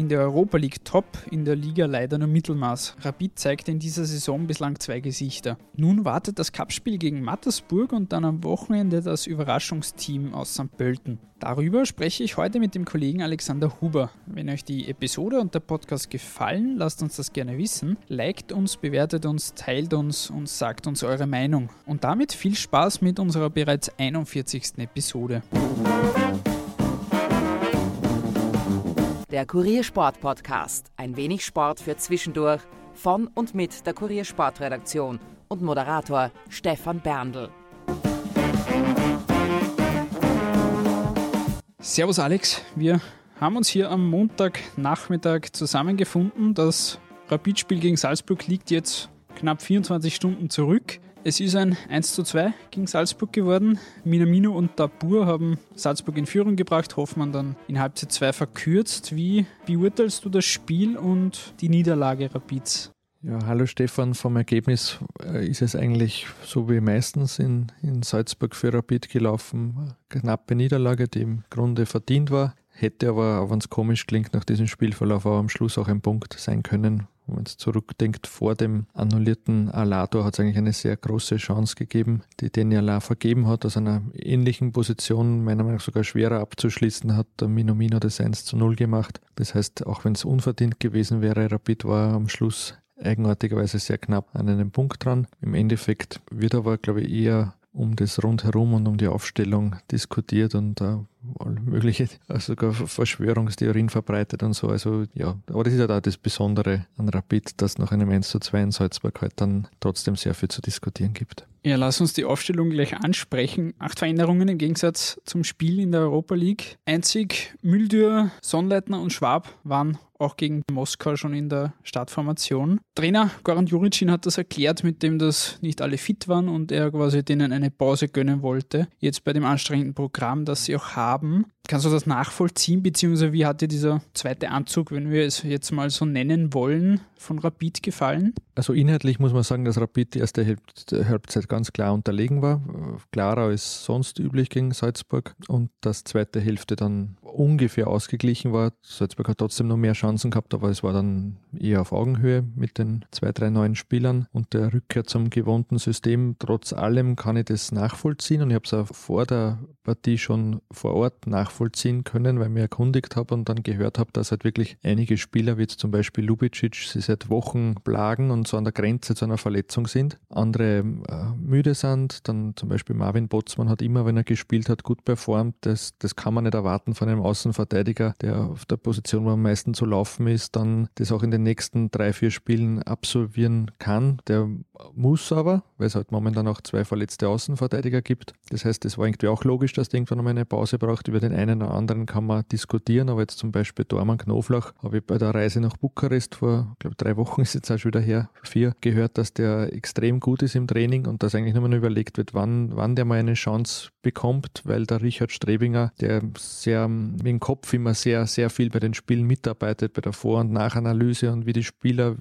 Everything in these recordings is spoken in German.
In der Europa League top, in der Liga leider nur Mittelmaß. Rapid zeigt in dieser Saison bislang zwei Gesichter. Nun wartet das Cupspiel gegen Mattersburg und dann am Wochenende das Überraschungsteam aus St. Pölten. Darüber spreche ich heute mit dem Kollegen Alexander Huber. Wenn euch die Episode und der Podcast gefallen, lasst uns das gerne wissen. Liked uns, bewertet uns, teilt uns und sagt uns eure Meinung. Und damit viel Spaß mit unserer bereits 41. Episode. Der Kuriersport Podcast. Ein wenig Sport für zwischendurch. Von und mit der Kuriersportredaktion und Moderator Stefan Berndl. Servus Alex, wir haben uns hier am Montagnachmittag zusammengefunden. Das Rapidspiel gegen Salzburg liegt jetzt knapp 24 Stunden zurück. Es ist ein 1 zu 2 gegen Salzburg geworden. Minamino und Dabur haben Salzburg in Führung gebracht, Hoffmann dann in Halbzeit 2 verkürzt. Wie beurteilst du das Spiel und die Niederlage Rapids? Ja, hallo Stefan. Vom Ergebnis äh, ist es eigentlich so wie meistens in, in Salzburg für Rapid gelaufen. Knappe Niederlage, die im Grunde verdient war. Hätte aber, auch wenn es komisch klingt, nach diesem Spielverlauf auch am Schluss auch ein Punkt sein können, wenn man zurückdenkt, vor dem annullierten Alator hat es eigentlich eine sehr große Chance gegeben, die Deni Allah vergeben hat, aus einer ähnlichen Position, meiner Meinung nach sogar schwerer abzuschließen, hat der Minomino das 1 zu 0 gemacht. Das heißt, auch wenn es unverdient gewesen wäre, Rapid war am Schluss eigenartigerweise sehr knapp an einem Punkt dran. Im Endeffekt wird aber, glaube ich, eher um das rundherum und um die Aufstellung diskutiert und äh, mögliche, sogar Verschwörungstheorien verbreitet und so. Also ja, aber das ist ja halt auch das Besondere an Rapid, dass nach einem 1 zu 2 in Salzburg halt dann trotzdem sehr viel zu diskutieren gibt. Ja, lass uns die Aufstellung gleich ansprechen. Acht Veränderungen im Gegensatz zum Spiel in der Europa League. Einzig Müldür, Sonnleitner und Schwab waren auch gegen Moskau schon in der Startformation. Trainer Goran Juricin hat das erklärt, mit dem, dass nicht alle fit waren und er quasi denen eine Pause gönnen wollte. Jetzt bei dem anstrengenden Programm, das sie auch haben haben. Kannst du das nachvollziehen, beziehungsweise wie hat dir dieser zweite Anzug, wenn wir es jetzt mal so nennen wollen, von Rapid gefallen? Also inhaltlich muss man sagen, dass Rapid die erste Halbzeit ganz klar unterlegen war. Klarer als sonst üblich gegen Salzburg und das zweite Hälfte dann ungefähr ausgeglichen war. Salzburg hat trotzdem noch mehr Chancen gehabt, aber es war dann eher auf Augenhöhe mit den zwei, drei neuen Spielern und der Rückkehr zum gewohnten System. Trotz allem kann ich das nachvollziehen und ich habe es auch vor der Partie schon vor Ort nachvollziehen können, weil ich mich erkundigt habe und dann gehört habe, dass halt wirklich einige Spieler, wie zum Beispiel Lubicic, sie seit Wochen plagen und so an der Grenze zu einer Verletzung sind. Andere äh, müde sind, dann zum Beispiel Marvin Botzmann hat immer, wenn er gespielt hat, gut performt. Das, das kann man nicht erwarten von einem Außenverteidiger, der auf der Position, wo am meisten zu laufen ist, dann das auch in den nächsten drei, vier Spielen absolvieren kann. Der muss aber, weil es halt momentan auch zwei verletzte Außenverteidiger gibt. Das heißt, es war irgendwie auch logisch, dass der irgendwann noch eine Pause braucht. Über den einen oder anderen kann man diskutieren, aber jetzt zum Beispiel Dorman Knoflach habe ich bei der Reise nach Bukarest vor, glaube drei Wochen ist jetzt auch schon wieder her, vier, gehört, dass der extrem gut ist im Training und dass eigentlich nur mal überlegt wird, wann, wann der mal eine Chance bekommt, weil der Richard Strebinger, der sehr mit dem Kopf immer sehr, sehr viel bei den Spielen mitarbeitet, bei der Vor- und Nachanalyse und wie die Spieler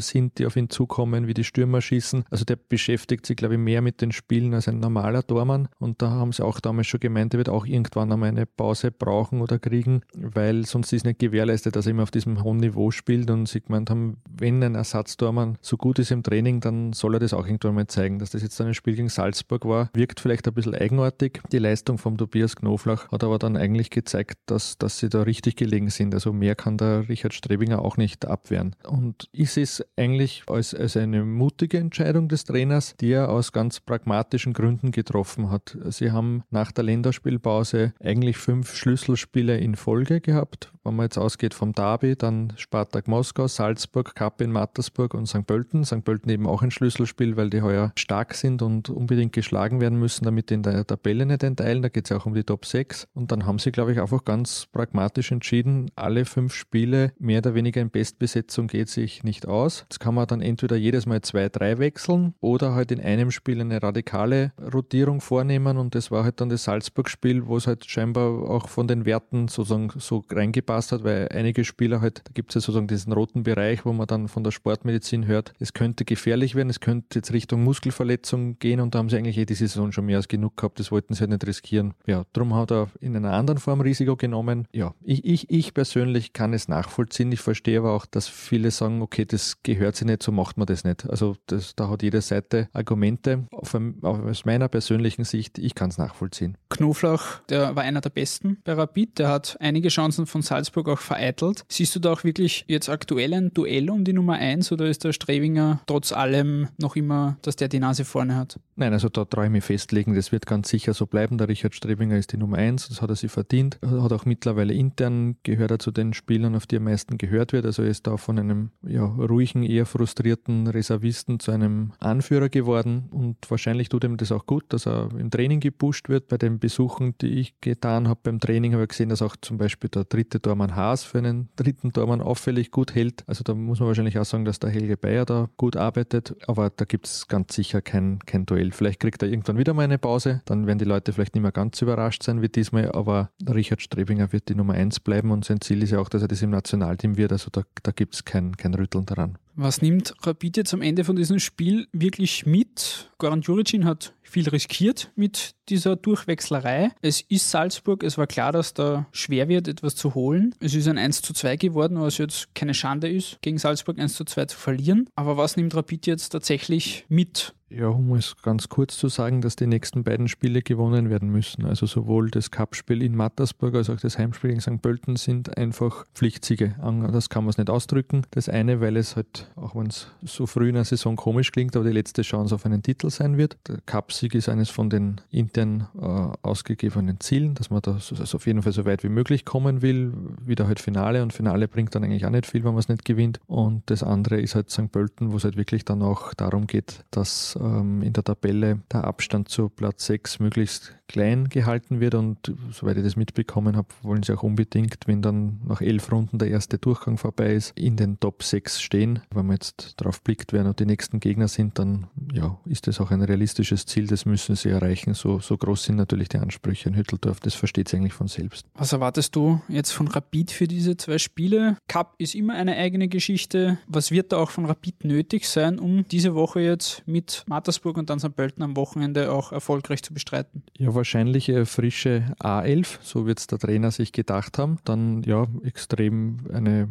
sind, die auf ihn zukommen, wie die Stürmer schießen. Also der beschäftigt sich, glaube ich, mehr mit den Spielen als ein normaler Tormann. Und da haben sie auch damals schon gemeint, er wird auch irgendwann einmal eine Pause brauchen oder kriegen, weil sonst ist nicht gewährleistet, dass er immer auf diesem hohen Niveau spielt. Und sie gemeint haben, wenn ein Ersatztormann so gut ist im Training, dann soll er das auch irgendwann mal zeigen. Dass das jetzt ein Spiel gegen Salzburg war, wirkt vielleicht ein bisschen eigenartig. Die Leistung vom Tobias Knoflach hat aber dann eigentlich gezeigt, dass, dass sie da richtig gelegen sind. Also mehr kann der Richard Strebinger auch nicht abwehren. Und ist es eigentlich als, als eine mutige Entscheidung des Trainers, die er aus ganz pragmatischen Gründen getroffen hat. Sie haben nach der Länderspielpause eigentlich fünf Schlüsselspiele in Folge gehabt. Wenn man jetzt ausgeht vom Derby, dann Spartak Moskau, Salzburg, Kappe in Mattersburg und St. Pölten. St. Pölten eben auch ein Schlüsselspiel, weil die heuer stark sind und unbedingt geschlagen werden müssen, damit in der Tabelle nicht enteilen. Da geht es ja auch um die Top 6. Und dann haben sie, glaube ich, einfach ganz pragmatisch entschieden, alle fünf Spiele mehr oder weniger in Bestbesetzung geht sich nicht aus aus. Jetzt kann man dann entweder jedes Mal zwei, drei wechseln oder halt in einem Spiel eine radikale Rotierung vornehmen und das war halt dann das Salzburg-Spiel, wo es halt scheinbar auch von den Werten sozusagen so reingepasst hat, weil einige Spieler halt, da gibt es ja sozusagen diesen roten Bereich, wo man dann von der Sportmedizin hört, es könnte gefährlich werden, es könnte jetzt Richtung Muskelverletzung gehen und da haben sie eigentlich eh diese Saison schon mehr als genug gehabt, das wollten sie halt nicht riskieren. Ja, darum hat er in einer anderen Form Risiko genommen. Ja, ich, ich, ich persönlich kann es nachvollziehen. Ich verstehe aber auch, dass viele sagen, okay, das gehört sich nicht, so macht man das nicht. Also das, da hat jede Seite Argumente. Auf, aus meiner persönlichen Sicht, ich kann es nachvollziehen. Knoflach, der war einer der Besten bei Rapid. Der hat einige Chancen von Salzburg auch vereitelt. Siehst du da auch wirklich jetzt aktuell ein Duell um die Nummer 1 oder ist der Strebinger trotz allem noch immer, dass der die Nase vorne hat? Nein, also da traue ich mich festlegen, das wird ganz sicher so bleiben. Der Richard Strebinger ist die Nummer 1, das hat er sich verdient. Er hat auch mittlerweile intern gehört er zu den Spielern, auf die am meisten gehört wird. Also er ist da von einem ja, ruhigen, eher frustrierten Reservisten zu einem Anführer geworden und wahrscheinlich tut ihm das auch gut, dass er im Training gepusht wird. Bei den Besuchen, die ich getan habe beim Training, habe ich gesehen, dass auch zum Beispiel der dritte Tormann Haas für einen dritten Tormann auffällig gut hält. Also da muss man wahrscheinlich auch sagen, dass der Helge Bayer da gut arbeitet, aber da gibt es ganz sicher kein, kein Duell. Vielleicht kriegt er irgendwann wieder mal eine Pause, dann werden die Leute vielleicht nicht mehr ganz überrascht sein wie diesmal, aber Richard Strebinger wird die Nummer 1 bleiben und sein Ziel ist ja auch, dass er das im Nationalteam wird. Also da, da gibt es kein, kein Rütteln daran. Was nimmt Rapid jetzt am Ende von diesem Spiel wirklich mit? Goran Juricin hat viel riskiert mit dieser Durchwechslerei. Es ist Salzburg, es war klar, dass da schwer wird, etwas zu holen. Es ist ein 1 zu 2 geworden, was jetzt keine Schande ist, gegen Salzburg 1 zu 2 zu verlieren. Aber was nimmt Rapid jetzt tatsächlich mit? Ja, um es ganz kurz zu sagen, dass die nächsten beiden Spiele gewonnen werden müssen. Also sowohl das Cup-Spiel in Mattersburg als auch das Heimspiel gegen St. Pölten sind einfach Pflichtsiege. Das kann man es nicht ausdrücken. Das eine, weil es halt, auch wenn es so früh in der Saison komisch klingt, aber die letzte Chance auf einen Titel sein wird. Der Cup-Sieg ist eines von den intern äh, ausgegebenen Zielen, dass man da also auf jeden Fall so weit wie möglich kommen will. Wieder halt Finale und Finale bringt dann eigentlich auch nicht viel, wenn man es nicht gewinnt. Und das andere ist halt St. Pölten, wo es halt wirklich dann auch darum geht, dass ähm, in der Tabelle der Abstand zu Platz 6 möglichst klein gehalten wird und soweit ich das mitbekommen habe, wollen sie auch unbedingt, wenn dann nach elf Runden der erste Durchgang vorbei ist, in den Top 6 stehen. Wenn man jetzt drauf blickt, wer noch die nächsten Gegner sind, dann ja, ist das auch ein realistisches Ziel, das müssen sie erreichen. So, so groß sind natürlich die Ansprüche in Hütteldorf, das versteht sie eigentlich von selbst. Was erwartest du jetzt von Rapid für diese zwei Spiele? Cup ist immer eine eigene Geschichte. Was wird da auch von Rapid nötig sein, um diese Woche jetzt mit Mattersburg und dann St. Pölten am Wochenende auch erfolgreich zu bestreiten? Ja, wahrscheinlich frische A11, so wird es der Trainer sich gedacht haben. Dann ja, extrem eine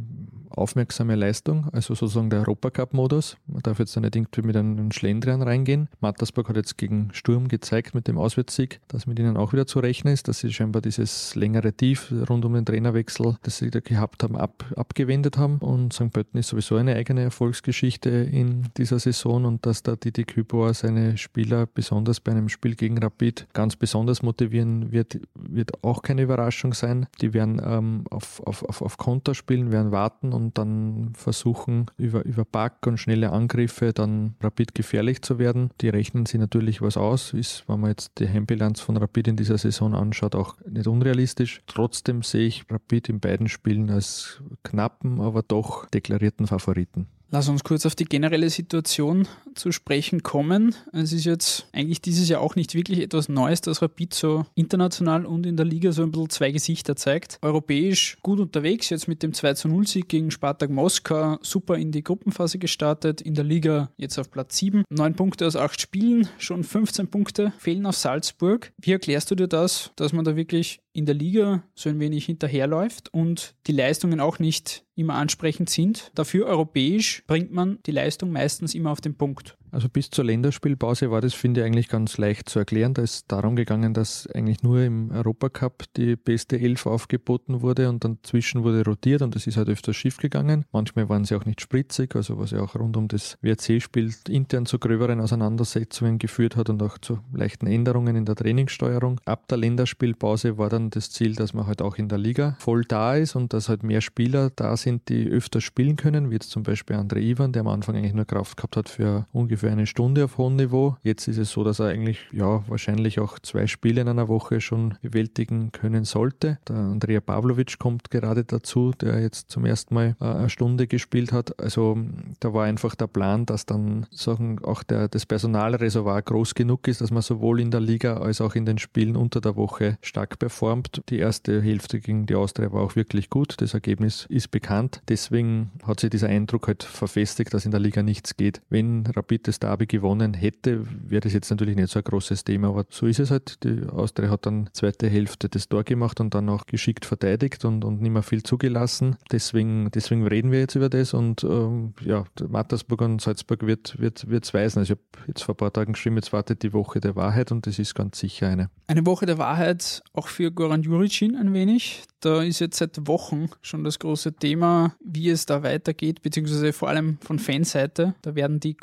aufmerksame Leistung, also sozusagen der Europacup-Modus. Man darf jetzt nicht irgendwie mit einem Schlendrian reingehen. Mattersburg hat jetzt gegen Sturm gezeigt mit dem Auswärtssieg, dass mit ihnen auch wieder zu rechnen ist, dass sie scheinbar dieses längere Tief rund um den Trainerwechsel, das sie da gehabt haben, ab, abgewendet haben. Und St. Pölten ist sowieso eine eigene Erfolgsgeschichte in dieser Saison und dass da Didi Kübauer seine Spieler besonders bei einem Spiel gegen Rapid ganz besonders motivieren wird, wird auch keine Überraschung sein. Die werden ähm, auf, auf, auf, auf Konter spielen, werden warten und dann versuchen, über, über Back und schnelle Angriffe dann Rapid gefährlich zu werden. Die rechnen sie natürlich was aus, ist, wenn man jetzt die Heimbilanz von Rapid in dieser Saison anschaut, auch nicht unrealistisch. Trotzdem sehe ich Rapid in beiden Spielen als knappen, aber doch deklarierten Favoriten. Lass uns kurz auf die generelle Situation zu sprechen kommen. Es ist jetzt eigentlich dieses Jahr auch nicht wirklich etwas Neues, dass Rapid so international und in der Liga so ein bisschen zwei Gesichter zeigt. Europäisch gut unterwegs, jetzt mit dem 2 0 Sieg gegen Spartak Moskau, super in die Gruppenphase gestartet, in der Liga jetzt auf Platz 7. Neun Punkte aus acht Spielen, schon 15 Punkte fehlen auf Salzburg. Wie erklärst du dir das, dass man da wirklich in der Liga so ein wenig hinterherläuft und die Leistungen auch nicht immer ansprechend sind. Dafür europäisch bringt man die Leistung meistens immer auf den Punkt. Also bis zur Länderspielpause war das, finde ich, eigentlich ganz leicht zu erklären. Da ist darum gegangen, dass eigentlich nur im Europacup die beste Elf aufgeboten wurde und dann zwischen wurde rotiert und das ist halt öfters schief gegangen. Manchmal waren sie auch nicht spritzig, also was ja auch rund um das WRC-Spiel intern zu gröberen Auseinandersetzungen geführt hat und auch zu leichten Änderungen in der Trainingssteuerung. Ab der Länderspielpause war dann das Ziel, dass man halt auch in der Liga voll da ist und dass halt mehr Spieler da sind, die öfter spielen können, wie jetzt zum Beispiel André Ivan, der am Anfang eigentlich nur Kraft gehabt hat für ungefähr ungefähr eine Stunde auf hohem Niveau. Jetzt ist es so, dass er eigentlich ja wahrscheinlich auch zwei Spiele in einer Woche schon bewältigen können sollte. Der Andrea Pavlovic kommt gerade dazu, der jetzt zum ersten Mal äh, eine Stunde gespielt hat. Also da war einfach der Plan, dass dann sagen, auch der, das Personalreservoir groß genug ist, dass man sowohl in der Liga als auch in den Spielen unter der Woche stark performt. Die erste Hälfte gegen die Austria war auch wirklich gut. Das Ergebnis ist bekannt. Deswegen hat sich dieser Eindruck halt verfestigt, dass in der Liga nichts geht. Wenn Rapid das Derby gewonnen hätte, wäre das jetzt natürlich nicht so ein großes Thema, aber so ist es halt. Die Austria hat dann zweite Hälfte das Tor gemacht und dann auch geschickt verteidigt und, und nicht mehr viel zugelassen. Deswegen, deswegen reden wir jetzt über das und ähm, ja, Mattersburg und Salzburg wird wird wird's weisen. Also ich habe jetzt vor ein paar Tagen geschrieben, jetzt wartet die Woche der Wahrheit und das ist ganz sicher eine. Eine Woche der Wahrheit auch für Goran Juricin ein wenig. Da ist jetzt seit Wochen schon das große Thema, wie es da weitergeht, beziehungsweise vor allem von Fanseite. Da werden die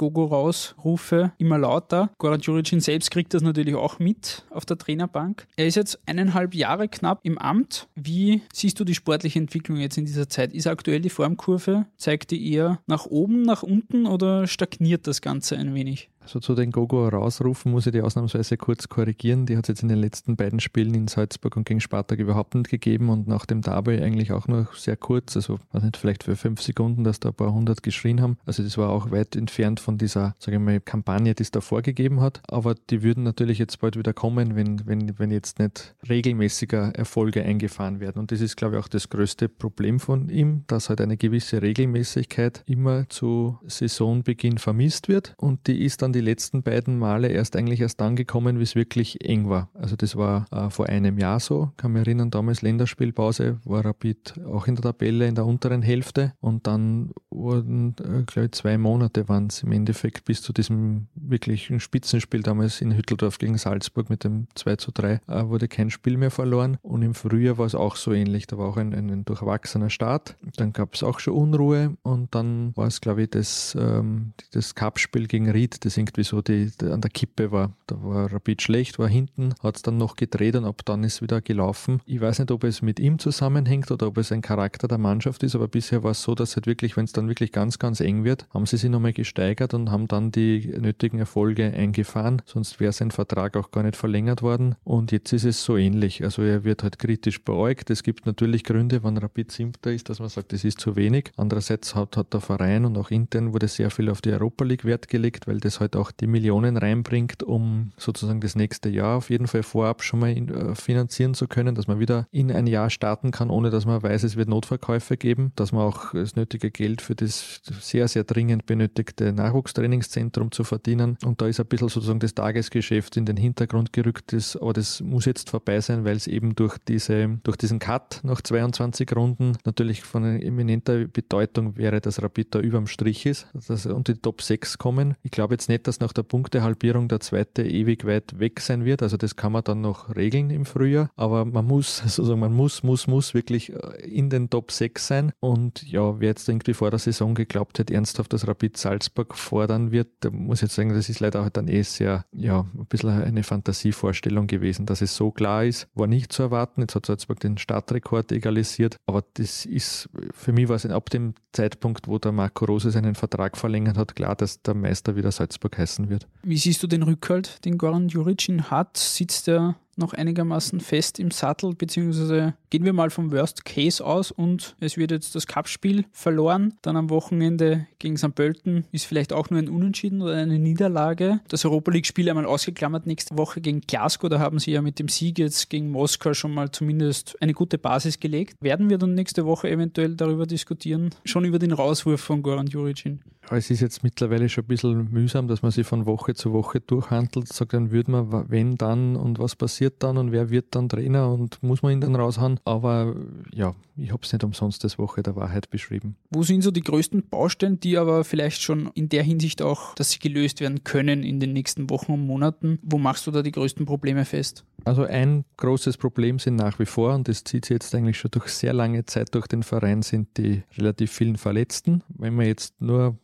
Gogo-Raus-Rufe immer lauter. Goran Juricin selbst kriegt das natürlich auch mit auf der Trainerbank. Er ist jetzt eineinhalb Jahre knapp im Amt. Wie siehst du die sportliche Entwicklung jetzt in dieser Zeit? Ist aktuell die Formkurve? Zeigt die eher nach oben, nach unten oder stagniert das Ganze ein wenig? Also zu den Gogo rausrufen muss ich die ausnahmsweise kurz korrigieren. Die hat es jetzt in den letzten beiden Spielen in Salzburg und gegen Spartak überhaupt nicht gegeben und nach dem Derby eigentlich auch nur sehr kurz, also weiß nicht, vielleicht für fünf Sekunden, dass da ein paar hundert geschrien haben. Also das war auch weit entfernt von dieser, sage ich mal, Kampagne, die es davor gegeben hat. Aber die würden natürlich jetzt bald wieder kommen, wenn, wenn, wenn jetzt nicht regelmäßiger Erfolge eingefahren werden. Und das ist, glaube ich, auch das größte Problem von ihm, dass halt eine gewisse Regelmäßigkeit immer zu Saisonbeginn vermisst wird und die ist dann die die letzten beiden Male erst eigentlich erst dann gekommen, wie es wirklich eng war. Also das war äh, vor einem Jahr so. Kann mich erinnern, damals Länderspielpause, war Rapid auch in der Tabelle in der unteren Hälfte und dann wurden, äh, glaube ich, zwei Monate waren es im Endeffekt bis zu diesem wirklichen Spitzenspiel damals in Hütteldorf gegen Salzburg mit dem 2 zu 3 äh, wurde kein Spiel mehr verloren und im Frühjahr war es auch so ähnlich. Da war auch ein, ein durchwachsener Start. Dann gab es auch schon Unruhe und dann war es, glaube ich, das, ähm, das Cup-Spiel gegen Ried, das irgendwie so die, die, an der Kippe war. Da war Rapid schlecht, war hinten, hat es dann noch gedreht und ab dann ist wieder gelaufen. Ich weiß nicht, ob es mit ihm zusammenhängt oder ob es ein Charakter der Mannschaft ist, aber bisher war es so, dass halt wirklich, wenn es dann wirklich ganz, ganz eng wird, haben sie sich nochmal gesteigert und haben dann die nötigen Erfolge eingefahren. Sonst wäre sein Vertrag auch gar nicht verlängert worden. Und jetzt ist es so ähnlich. Also er wird halt kritisch beäugt. Es gibt natürlich Gründe, wenn Rapid siebter ist, dass man sagt, das ist zu wenig. Andererseits hat, hat der Verein und auch intern wurde sehr viel auf die Europa League Wert gelegt, weil das halt auch die Millionen reinbringt, um sozusagen das nächste Jahr auf jeden Fall vorab schon mal in, äh, finanzieren zu können, dass man wieder in ein Jahr starten kann, ohne dass man weiß, es wird Notverkäufe geben, dass man auch das nötige Geld für das sehr, sehr dringend benötigte Nachwuchstrainingszentrum zu verdienen. Und da ist ein bisschen sozusagen das Tagesgeschäft in den Hintergrund gerückt, ist, aber das muss jetzt vorbei sein, weil es eben durch, diese, durch diesen Cut nach 22 Runden natürlich von eminenter Bedeutung wäre, dass Rapid da überm Strich ist dass, und die Top 6 kommen. Ich glaube jetzt nicht, dass nach der Punktehalbierung der zweite ewig weit weg sein wird. Also das kann man dann noch regeln im Frühjahr. Aber man muss, sozusagen, man muss, muss, muss wirklich äh, in den Top 6 sein. Und ja, wer jetzt irgendwie vor der Saison geglaubt hätte, ernsthaft, dass Rapid Salzburg fordern wird, da muss ich jetzt sagen, das ist leider halt dann eh sehr, ja, ein bisschen eine Fantasievorstellung gewesen, dass es so klar ist, war nicht zu erwarten. Jetzt hat Salzburg den Startrekord egalisiert. Aber das ist, für mich war es ab dem Zeitpunkt, wo der Marco Rose seinen Vertrag verlängert hat, klar, dass der Meister wieder Salzburg heißen wird. Wie siehst du den Rückhalt, den Goran Juricin hat? Sitzt er noch einigermaßen fest im Sattel, beziehungsweise gehen wir mal vom Worst Case aus und es wird jetzt das Cup-Spiel verloren. Dann am Wochenende gegen St. Pölten ist vielleicht auch nur ein Unentschieden oder eine Niederlage. Das Europa League-Spiel einmal ausgeklammert nächste Woche gegen Glasgow. Da haben sie ja mit dem Sieg jetzt gegen Moskau schon mal zumindest eine gute Basis gelegt. Werden wir dann nächste Woche eventuell darüber diskutieren? Schon über den Rauswurf von Goran Juricin? es ist jetzt mittlerweile schon ein bisschen mühsam, dass man sich von Woche zu Woche durchhandelt. Sagt, dann würde man, wenn dann und was passiert dann und wer wird dann Trainer und muss man ihn dann raushauen. Aber ja, ich habe es nicht umsonst das Woche der Wahrheit beschrieben. Wo sind so die größten Baustellen, die aber vielleicht schon in der Hinsicht auch, dass sie gelöst werden können in den nächsten Wochen und Monaten? Wo machst du da die größten Probleme fest? Also ein großes Problem sind nach wie vor, und das zieht sich jetzt eigentlich schon durch sehr lange Zeit durch den Verein, sind die relativ vielen Verletzten. Wenn man jetzt nur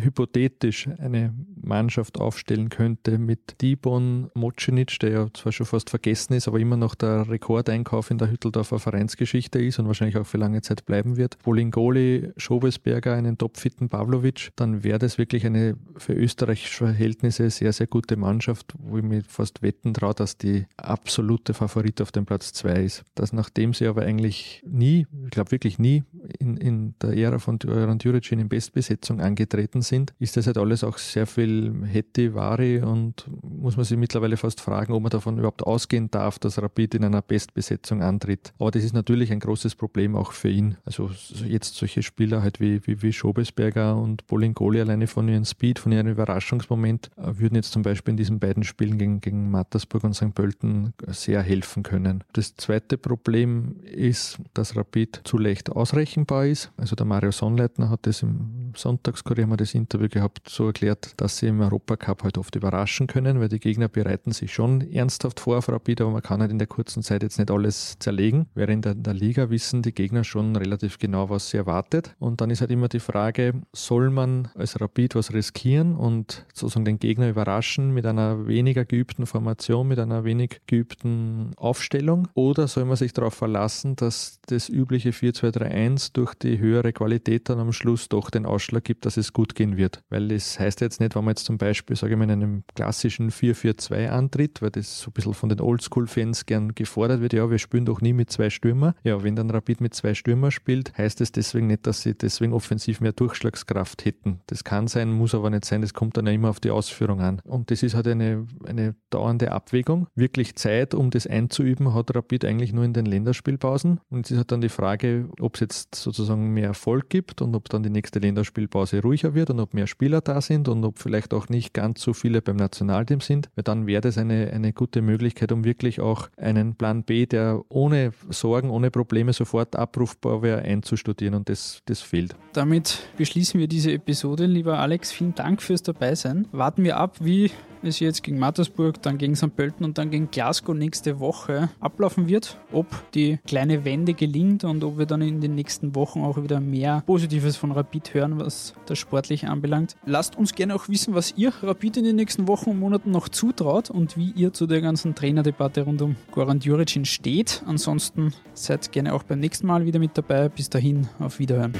hypothetisch eine Mannschaft aufstellen könnte mit Dibon Mocinic, der ja zwar schon fast vergessen ist, aber immer noch der Rekordeinkauf in der Hütteldorfer Vereinsgeschichte ist und wahrscheinlich auch für lange Zeit bleiben wird. Bolingoli, Schobesberger, einen topfitten Pavlovic, dann wäre das wirklich eine für österreichische Verhältnisse sehr, sehr gute Mannschaft, wo ich mir fast wetten traue, dass die absolute Favorit auf dem Platz 2 ist. Dass nachdem sie aber eigentlich nie, ich glaube wirklich nie in, in der Ära von Euran Juricin in Bestbesetzung angetreten sind, ist das halt alles auch sehr viel Hetti, Vari und muss man sich mittlerweile fast fragen, ob man davon überhaupt ausgehen darf, dass Rapid in einer Bestbesetzung antritt. Aber das ist natürlich ein großes Problem auch für ihn. Also jetzt solche Spieler halt wie, wie, wie Schobesberger und Bolingoli alleine von ihrem Speed, von ihrem Überraschungsmoment, äh, würden jetzt zum Beispiel in diesen beiden Spielen gegen, gegen Mattersburg und St. Pölten sehr helfen können. Das zweite Problem ist, dass Rapid zu leicht ausrechenbar ist. Also der Mario Sonnleitner hat das im Sonntagskurier haben das Interview gehabt, so erklärt, dass sie im Europacup halt oft überraschen können, weil die Gegner bereiten sich schon ernsthaft vor auf Rapid, aber man kann halt in der kurzen Zeit jetzt nicht alles zerlegen. Während der, der Liga wissen die Gegner schon relativ genau, was sie erwartet. Und dann ist halt immer die Frage, soll man als Rapid was riskieren und sozusagen den Gegner überraschen mit einer weniger geübten Formation, mit einer wenig geübten Aufstellung? Oder soll man sich darauf verlassen, dass das übliche 4-2-3-1 durch die höhere Qualität dann am Schluss doch den Ausschlag gibt, dass es gut gehen wird? Weil das heißt jetzt nicht, wenn man jetzt zum Beispiel, sage ich mal, in einem klassischen 4-4-2 antritt, weil das so ein bisschen von den Oldschool-Fans gern gefordert wird, ja, wir spielen doch nie mit zwei Stürmer. Ja, wenn dann Rapid mit zwei Stürmer spielt, heißt es deswegen nicht, dass sie deswegen offensiv mehr Durchschlagskraft hätten. Das kann sein, muss aber nicht sein, das kommt dann ja immer auf die Ausführung an. Und das ist halt eine, eine dauernde Abwägung. Wirklich Zeit, um das einzuüben, hat Rapid eigentlich nur in den Länderspielpausen. Und es ist halt dann die Frage, ob es jetzt sozusagen mehr Erfolg gibt und ob dann die nächste Länderspielpause ruhiger wird und ob mehr Spieler da sind und ob vielleicht auch nicht ganz so viele beim Nationalteam sind, weil dann wäre das eine, eine gute Möglichkeit, um wirklich auch einen Plan B, der ohne Sorgen, ohne Probleme sofort abrufbar wäre, einzustudieren und das, das fehlt. Damit beschließen wir diese Episode. Lieber Alex, vielen Dank fürs Dabeisein. Warten wir ab, wie es jetzt gegen Mattersburg, dann gegen St. Pölten und dann gegen Glasgow nächste Woche ablaufen wird, ob die kleine Wende gelingt und ob wir dann in den nächsten Wochen auch wieder mehr Positives von Rapid hören, was das Sportliche anbelangt. Lasst uns gerne auch wissen, was ihr Rapid in den nächsten Wochen und Monaten noch zutraut und wie ihr zu der ganzen Trainerdebatte rund um Goran Juricin steht. Ansonsten seid gerne auch beim nächsten Mal wieder mit dabei. Bis dahin, auf Wiederhören.